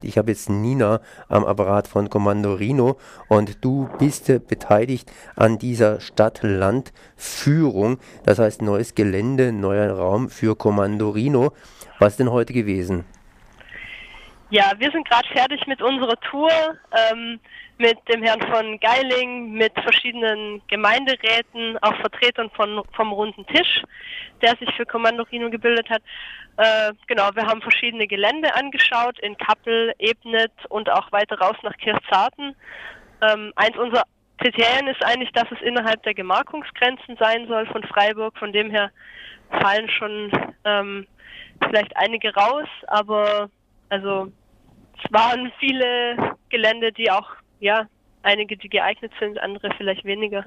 Ich habe jetzt Nina am Apparat von Kommando Rino und du bist beteiligt an dieser Stadt-Land-Führung. Das heißt neues Gelände, neuer Raum für Kommando Rino. Was ist denn heute gewesen? Ja, wir sind gerade fertig mit unserer Tour ähm, mit dem Herrn von Geiling, mit verschiedenen Gemeinderäten, auch Vertretern von, vom Runden Tisch, der sich für Kommando Rino gebildet hat. Äh, genau, wir haben verschiedene Gelände angeschaut in Kappel, Ebnet und auch weiter raus nach Kirchzarten. Ähm, eins unserer Kriterien ist eigentlich, dass es innerhalb der Gemarkungsgrenzen sein soll von Freiburg. Von dem her fallen schon ähm, vielleicht einige raus, aber also es waren viele Gelände, die auch, ja, einige, die geeignet sind, andere vielleicht weniger.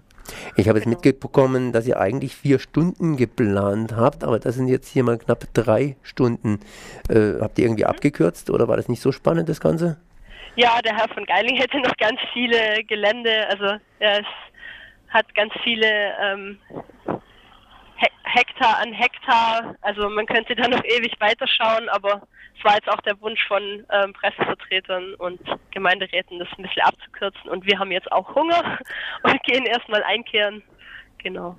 Ich habe genau. jetzt mitbekommen, dass ihr eigentlich vier Stunden geplant habt, aber das sind jetzt hier mal knapp drei Stunden. Äh, habt ihr irgendwie mhm. abgekürzt oder war das nicht so spannend, das Ganze? Ja, der Herr von Geiling hätte noch ganz viele Gelände, also er ist, hat ganz viele ähm, Hektar an Hektar. Also man könnte da noch ewig weiterschauen, aber es war jetzt auch der Wunsch von ähm, Pressevertretern und Gemeinderäten, das ein bisschen abzukürzen. Und wir haben jetzt auch Hunger und gehen erstmal einkehren. Genau.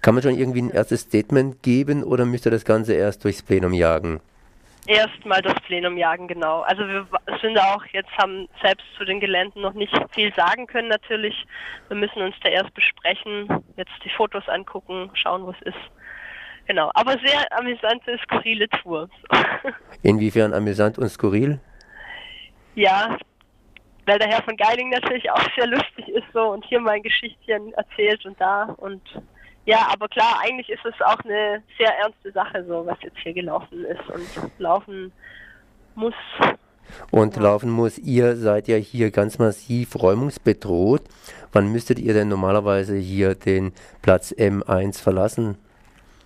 Kann man schon irgendwie ein erstes Statement geben oder müsste das Ganze erst durchs Plenum jagen? Erstmal das Plenum jagen, genau. Also wir sind auch jetzt, haben selbst zu den Geländen noch nicht viel sagen können natürlich. Wir müssen uns da erst besprechen, jetzt die Fotos angucken, schauen, wo es ist. Genau, aber sehr amüsante, skurrile Tour. Inwiefern amüsant und skurril? Ja, weil der Herr von Geiling natürlich auch sehr lustig ist so und hier mal ein Geschichtchen erzählt und da und ja, aber klar, eigentlich ist es auch eine sehr ernste Sache, so was jetzt hier gelaufen ist und laufen muss. Und ja. laufen muss, ihr seid ja hier ganz massiv räumungsbedroht. Wann müsstet ihr denn normalerweise hier den Platz M1 verlassen?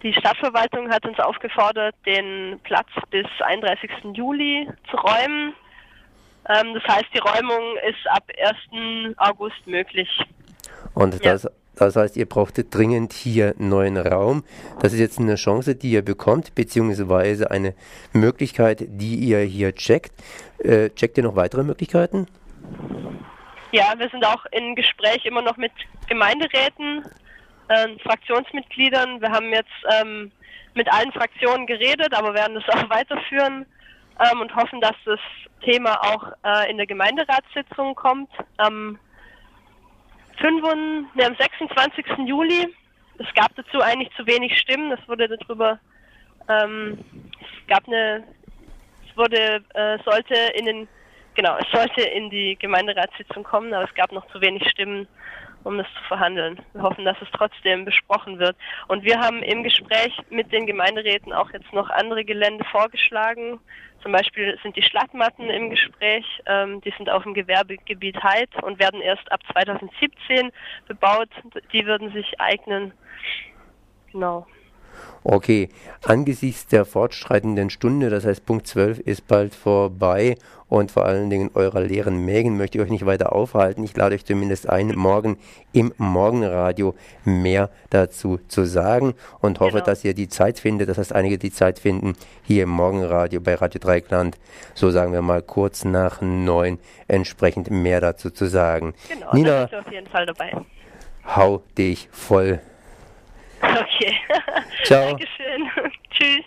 Die Stadtverwaltung hat uns aufgefordert, den Platz bis 31. Juli zu räumen. Ähm, das heißt, die Räumung ist ab 1. August möglich. Und das ja. Das heißt, ihr braucht dringend hier neuen Raum. Das ist jetzt eine Chance, die ihr bekommt, beziehungsweise eine Möglichkeit, die ihr hier checkt. Äh, checkt ihr noch weitere Möglichkeiten? Ja, wir sind auch in Gespräch immer noch mit Gemeinderäten, äh, Fraktionsmitgliedern. Wir haben jetzt ähm, mit allen Fraktionen geredet, aber werden das auch weiterführen ähm, und hoffen, dass das Thema auch äh, in der Gemeinderatssitzung kommt. Am 5, ne, am 26. Juli. Es gab dazu eigentlich zu wenig Stimmen. Es wurde darüber, ähm, es gab eine, es wurde, äh, sollte in den, genau, es sollte in die Gemeinderatssitzung kommen, aber es gab noch zu wenig Stimmen, um das zu verhandeln. Wir hoffen, dass es trotzdem besprochen wird. Und wir haben im Gespräch mit den Gemeinderäten auch jetzt noch andere Gelände vorgeschlagen, zum Beispiel sind die Schlattmatten im Gespräch. Ähm, die sind auf dem Gewerbegebiet Heid und werden erst ab 2017 bebaut. Die würden sich eignen. Genau. Okay, angesichts der fortschreitenden Stunde, das heißt Punkt 12 ist bald vorbei und vor allen Dingen eurer leeren Mägen möchte ich euch nicht weiter aufhalten. Ich lade euch zumindest ein, morgen im Morgenradio mehr dazu zu sagen und hoffe, genau. dass ihr die Zeit findet, das heißt einige die Zeit finden, hier im Morgenradio bei Radio Dreikland, so sagen wir mal kurz nach neun, entsprechend mehr dazu zu sagen. Genau, Nina, da bist du auf jeden Fall dabei. Hau dich voll. Okay. Ciao. Dankeschön. Tschüss.